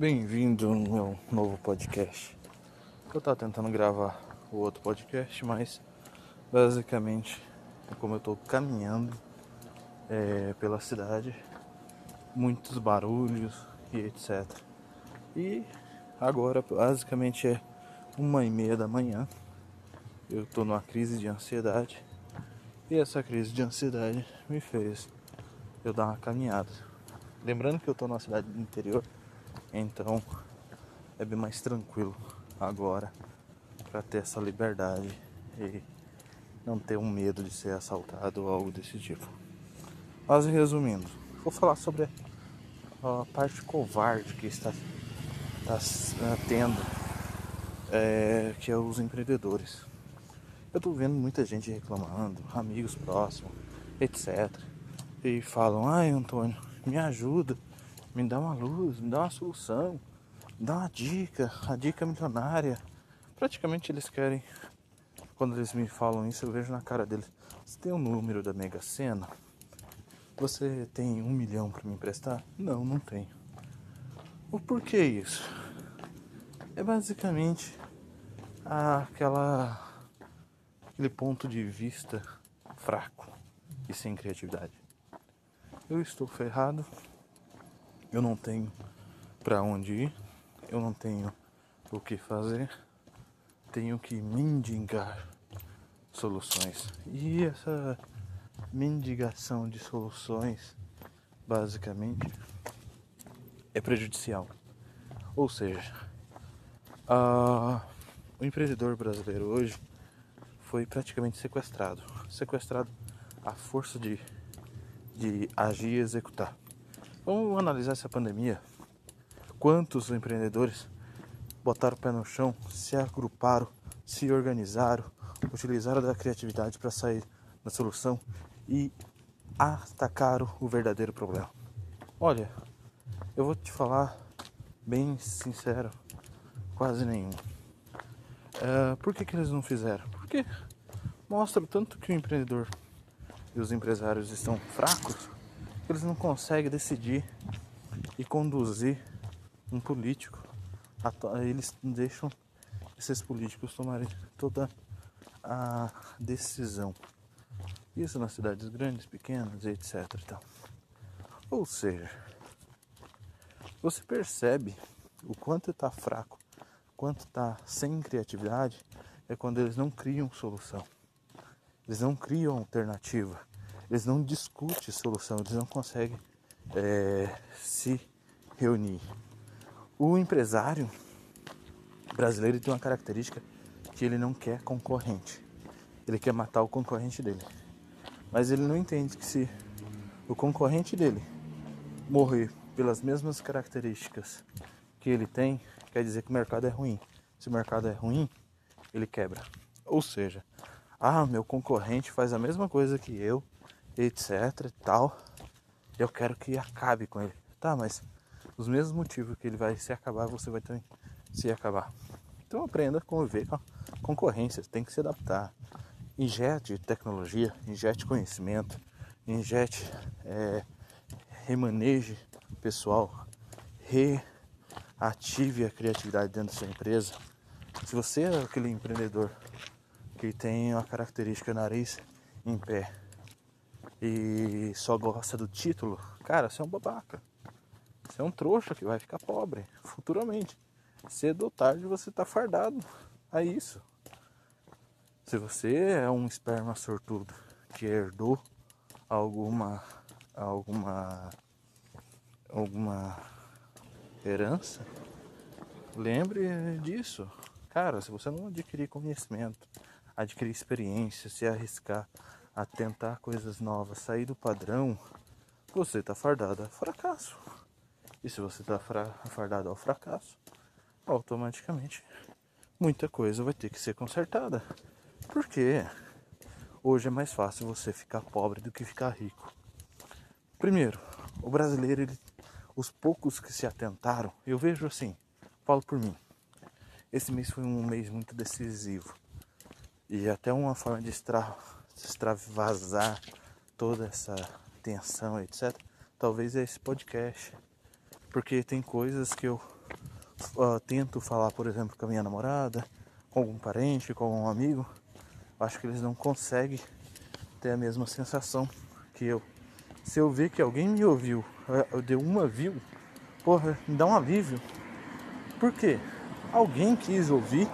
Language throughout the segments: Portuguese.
Bem-vindo no meu novo podcast. Eu tava tentando gravar o outro podcast, mas basicamente é como eu tô caminhando é, pela cidade, muitos barulhos e etc. E agora basicamente é uma e meia da manhã. Eu tô numa crise de ansiedade e essa crise de ansiedade me fez eu dar uma caminhada. Lembrando que eu tô numa cidade do interior então é bem mais tranquilo agora para ter essa liberdade e não ter um medo de ser assaltado ou algo desse tipo. Mas resumindo, vou falar sobre a parte covarde que está, está tendo, é, que é os empreendedores. Eu estou vendo muita gente reclamando, amigos próximos, etc. E falam, ai Antônio, me ajuda me dá uma luz, me dá uma solução, me dá uma dica, a dica milionária. Praticamente eles querem, quando eles me falam isso, eu vejo na cara deles: você tem o um número da Mega Sena? Você tem um milhão para me emprestar? Não, não tenho. O porquê isso? É basicamente aquela aquele ponto de vista fraco e sem criatividade. Eu estou ferrado, eu não tenho para onde ir, eu não tenho o que fazer, tenho que mendigar soluções. E essa mendigação de soluções, basicamente, é prejudicial. Ou seja, a, o empreendedor brasileiro hoje foi praticamente sequestrado sequestrado à força de, de agir e executar. Vamos analisar essa pandemia. Quantos empreendedores botaram o pé no chão, se agruparam, se organizaram, utilizaram da criatividade para sair da solução e atacaram o verdadeiro problema. Olha, eu vou te falar bem sincero, quase nenhum. Uh, por que, que eles não fizeram? Porque mostra tanto que o empreendedor e os empresários estão fracos eles não conseguem decidir e conduzir um político. Eles deixam esses políticos tomarem toda a decisão. Isso nas cidades grandes, pequenas, etc. Então. Ou seja, você percebe o quanto está fraco, quanto está sem criatividade, é quando eles não criam solução. Eles não criam alternativa eles não discutem solução, eles não conseguem é, se reunir. O empresário brasileiro tem uma característica que ele não quer concorrente. Ele quer matar o concorrente dele. Mas ele não entende que se o concorrente dele morrer pelas mesmas características que ele tem, quer dizer que o mercado é ruim. Se o mercado é ruim, ele quebra. Ou seja, ah, meu concorrente faz a mesma coisa que eu, etc e tal. Eu quero que acabe com ele. Tá, mas os mesmos motivos que ele vai se acabar, você vai também se acabar. Então aprenda a conviver com a concorrência, tem que se adaptar. Injete tecnologia, injete conhecimento, injete, é, remaneje pessoal, reative a criatividade dentro da sua empresa. Se você é aquele empreendedor que tem uma característica nariz em pé e só gosta do título, cara, você é um babaca. Você é um trouxa que vai ficar pobre futuramente. Cedo ou tarde você tá fardado a isso. Se você é um esperma sortudo que herdou alguma alguma alguma herança, lembre disso. Cara, se você não adquirir conhecimento, adquirir experiência, se arriscar a tentar coisas novas, sair do padrão, você está fardado a fracasso. E se você está fardado ao fracasso, automaticamente muita coisa vai ter que ser consertada. Porque hoje é mais fácil você ficar pobre do que ficar rico. Primeiro, o brasileiro, ele, os poucos que se atentaram, eu vejo assim, falo por mim. Esse mês foi um mês muito decisivo. E até uma forma de extra, extravasar toda essa tensão, etc. Talvez é esse podcast. Porque tem coisas que eu uh, tento falar, por exemplo, com a minha namorada, com algum parente, com algum amigo, acho que eles não conseguem ter a mesma sensação que eu. Se eu ver que alguém me ouviu, uh, deu uma view, porra, me dá um alívio. Por quê? Alguém quis ouvir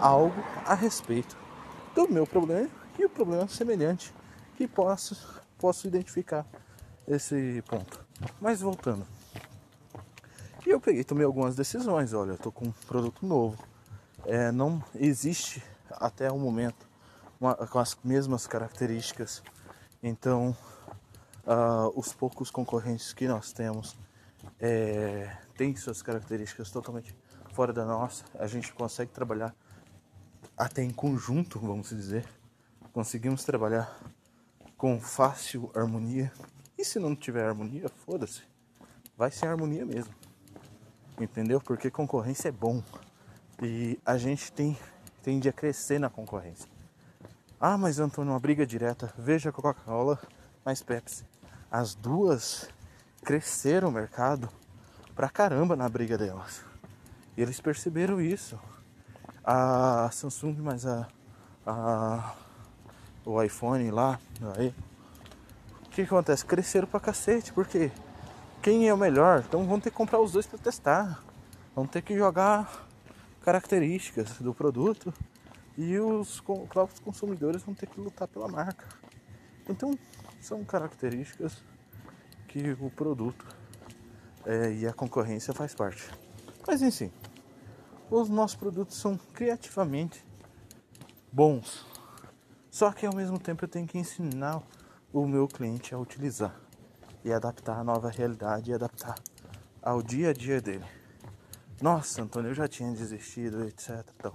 algo a respeito do meu problema o problema semelhante que posso, posso identificar esse ponto. Mas voltando. E eu peguei, tomei algumas decisões. Olha, tô com um produto novo. É, não existe até o momento uma, com as mesmas características. Então, uh, os poucos concorrentes que nós temos é, têm suas características totalmente fora da nossa. A gente consegue trabalhar até em conjunto, vamos dizer. Conseguimos trabalhar com fácil harmonia. E se não tiver harmonia, foda-se. Vai ser harmonia mesmo. Entendeu? Porque concorrência é bom. E a gente tem tende a crescer na concorrência. Ah, mas Antônio, uma briga direta. Veja Coca-Cola mais Pepsi. As duas cresceram o mercado pra caramba na briga delas. E eles perceberam isso. A Samsung mais a, a o iPhone lá, aí. O que, acontece? Cresceram pra cacete, porque quem é o melhor? Então vão ter que comprar os dois para testar. Vão ter que jogar características do produto e os próprios consumidores vão ter que lutar pela marca. Então são características que o produto é, e a concorrência faz parte. Mas enfim, os nossos produtos são criativamente bons. Só que ao mesmo tempo eu tenho que ensinar o meu cliente a utilizar e adaptar a nova realidade e adaptar ao dia a dia dele. Nossa, Antônio, eu já tinha desistido, etc. Então,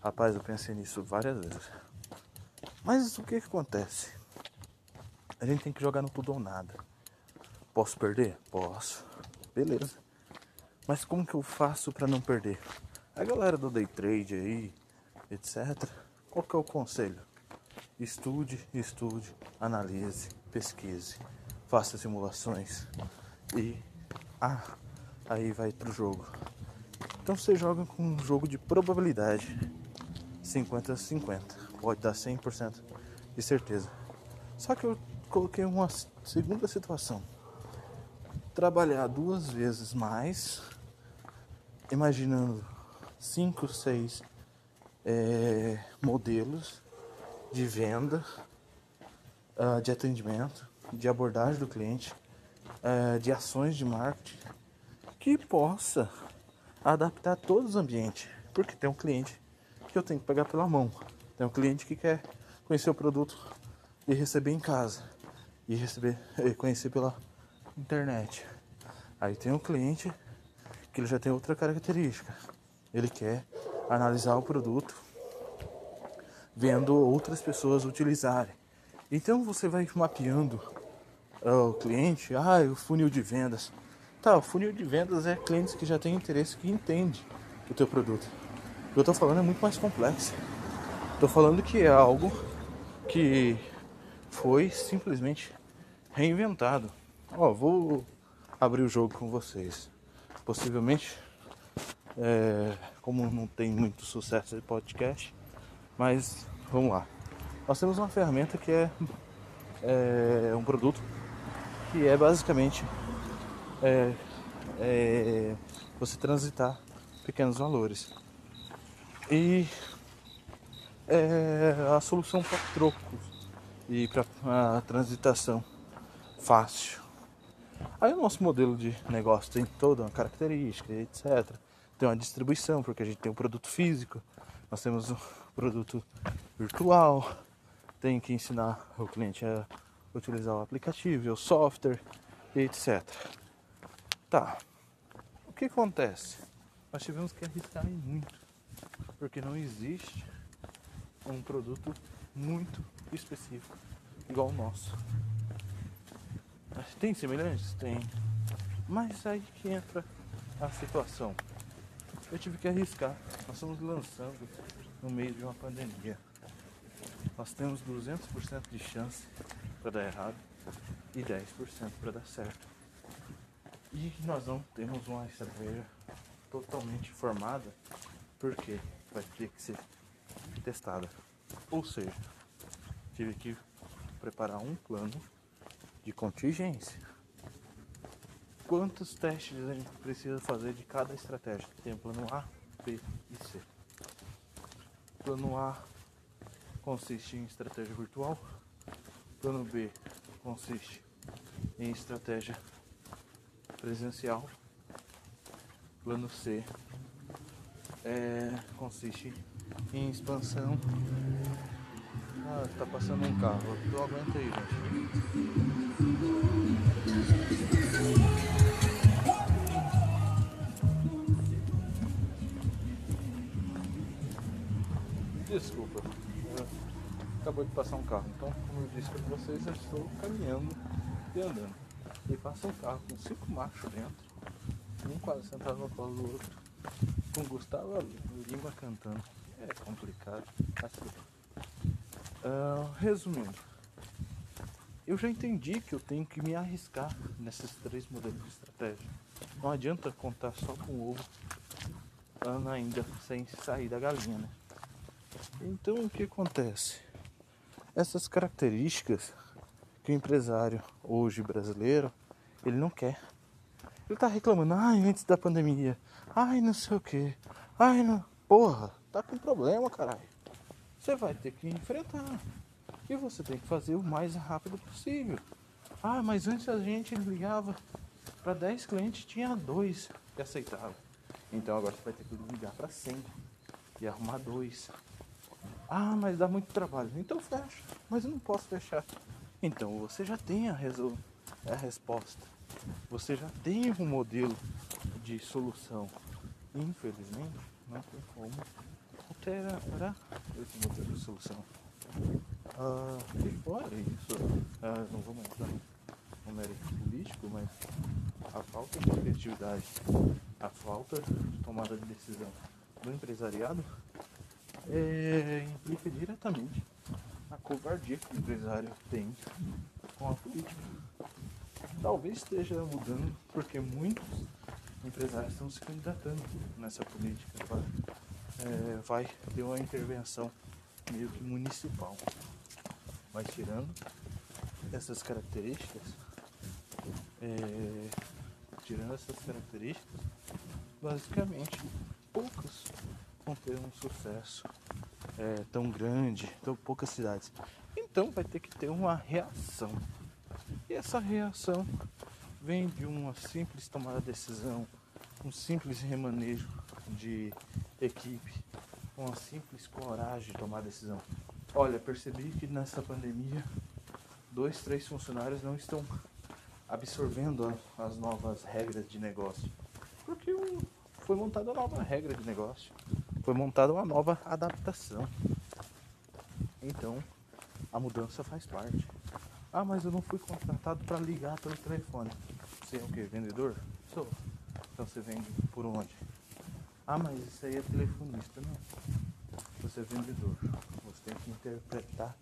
rapaz, eu pensei nisso várias vezes. Mas o que, que acontece? A gente tem que jogar no tudo ou nada. Posso perder? Posso. Beleza. Mas como que eu faço para não perder? A galera do day trade aí, etc. Qual que é o conselho? Estude, estude, analise, pesquise, faça simulações e ah, aí vai pro jogo. Então você joga com um jogo de probabilidade 50 a 50, pode dar 100% de certeza. Só que eu coloquei uma segunda situação. Trabalhar duas vezes mais, imaginando 5, 6 é, modelos de venda, uh, de atendimento, de abordagem do cliente, uh, de ações de marketing que possa adaptar todos os ambientes. Porque tem um cliente que eu tenho que pegar pela mão, tem um cliente que quer conhecer o produto e receber em casa, e receber, e conhecer pela internet. Aí tem um cliente que ele já tem outra característica. Ele quer analisar o produto vendo outras pessoas utilizarem. Então você vai mapeando uh, o cliente, ah, o funil de vendas. Tá, o funil de vendas é clientes que já têm interesse, que entende o teu produto. O que eu estou falando é muito mais complexo. Estou falando que é algo que foi simplesmente reinventado. Ó, vou abrir o jogo com vocês. Possivelmente, é, como não tem muito sucesso de podcast, mas vamos lá. Nós temos uma ferramenta que é, é um produto que é basicamente é, é, você transitar pequenos valores. E é a solução para trocos e para transitação fácil. Aí o nosso modelo de negócio tem toda uma característica, etc. Tem uma distribuição, porque a gente tem um produto físico, nós temos produto virtual, tem que ensinar o cliente a utilizar o aplicativo, o software, etc. Tá. O que acontece? Nós tivemos que arriscar muito, porque não existe um produto muito específico igual o nosso. Tem semelhantes? Tem. Mas aí que entra a situação. Eu tive que arriscar. Nós estamos lançando no meio de uma pandemia. Nós temos 200% de chance para dar errado e 10% para dar certo. E nós não temos uma estratégia totalmente formada, porque vai ter que ser testada. Ou seja, tive que preparar um plano de contingência. Quantos testes a gente precisa fazer de cada estratégia? Tem plano A, B. Plano A consiste em estratégia virtual. Plano B consiste em estratégia presencial. Plano C é, consiste em expansão. Ah, tá passando um carro. Então aguenta aí, gente. Desculpa. Acabou de passar um carro. Então, como eu disse para vocês, eu estou caminhando e andando. E passa um carro com cinco machos dentro um quase sentado no colo do outro, com Gustavo Lima cantando. É complicado, bem. Uh, resumindo, eu já entendi que eu tenho que me arriscar nesses três modelos de estratégia. Não adianta contar só com o ovo ainda sem sair da galinha, né? Então o que acontece? Essas características que o empresário hoje brasileiro ele não quer. Ele tá reclamando, ai, antes da pandemia, ai, não sei o que, ai, não. Porra, tá com problema, caralho. Você vai ter que enfrentar. E você tem que fazer o mais rápido possível. Ah, mas antes a gente ligava para 10 clientes, tinha dois que aceitavam. Então agora você vai ter que ligar para 100 e arrumar dois. Ah, mas dá muito trabalho. Então fecha. Mas eu não posso fechar. Então você já tem a, resol... a resposta você já tem um modelo de solução. Infelizmente, não tem como alterar esse modelo de solução. Ah, e fora isso, ah, não vamos entrar no mérito político, mas a falta de criatividade, a falta de tomada de decisão do empresariado é, implica diretamente a covardia que o empresário tem com a política talvez esteja mudando porque muitos empresários estão se candidatando nessa política. É, vai ter uma intervenção meio que municipal. Mas tirando essas características, é, tirando essas características, basicamente poucos vão ter um sucesso é, tão grande, tão poucas cidades. Então vai ter que ter uma reação e essa reação vem de uma simples tomada de decisão, um simples remanejo de equipe, uma simples coragem de tomar decisão. Olha, percebi que nessa pandemia dois, três funcionários não estão absorvendo as novas regras de negócio. Porque foi montada nova regra de negócio. Foi montada uma nova adaptação. Então, a mudança faz parte. Ah, mas eu não fui contratado para ligar pelo telefone. Você é o que? Vendedor? Sou. Então você vende por onde? Ah, mas isso aí é telefonista. Não. Você é vendedor. Você tem que interpretar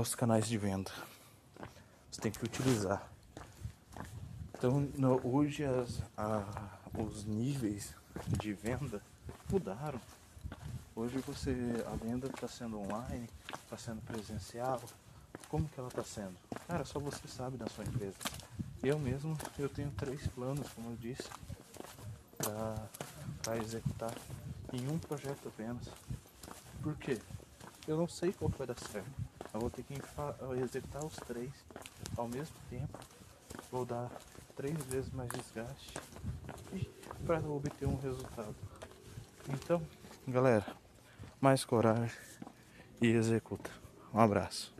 os canais de venda. Você tem que utilizar. Então no, hoje as, a, os níveis de venda mudaram. Hoje você a venda está sendo online, está sendo presencial, como que ela está sendo? Cara, só você sabe da sua empresa. Eu mesmo, eu tenho três planos, como eu disse, para executar em um projeto apenas. Por quê? Eu não sei qual vai dar certo. Eu vou ter que executar os três ao mesmo tempo. Vou dar três vezes mais desgaste para obter um resultado. Então, galera, mais coragem e executa. Um abraço.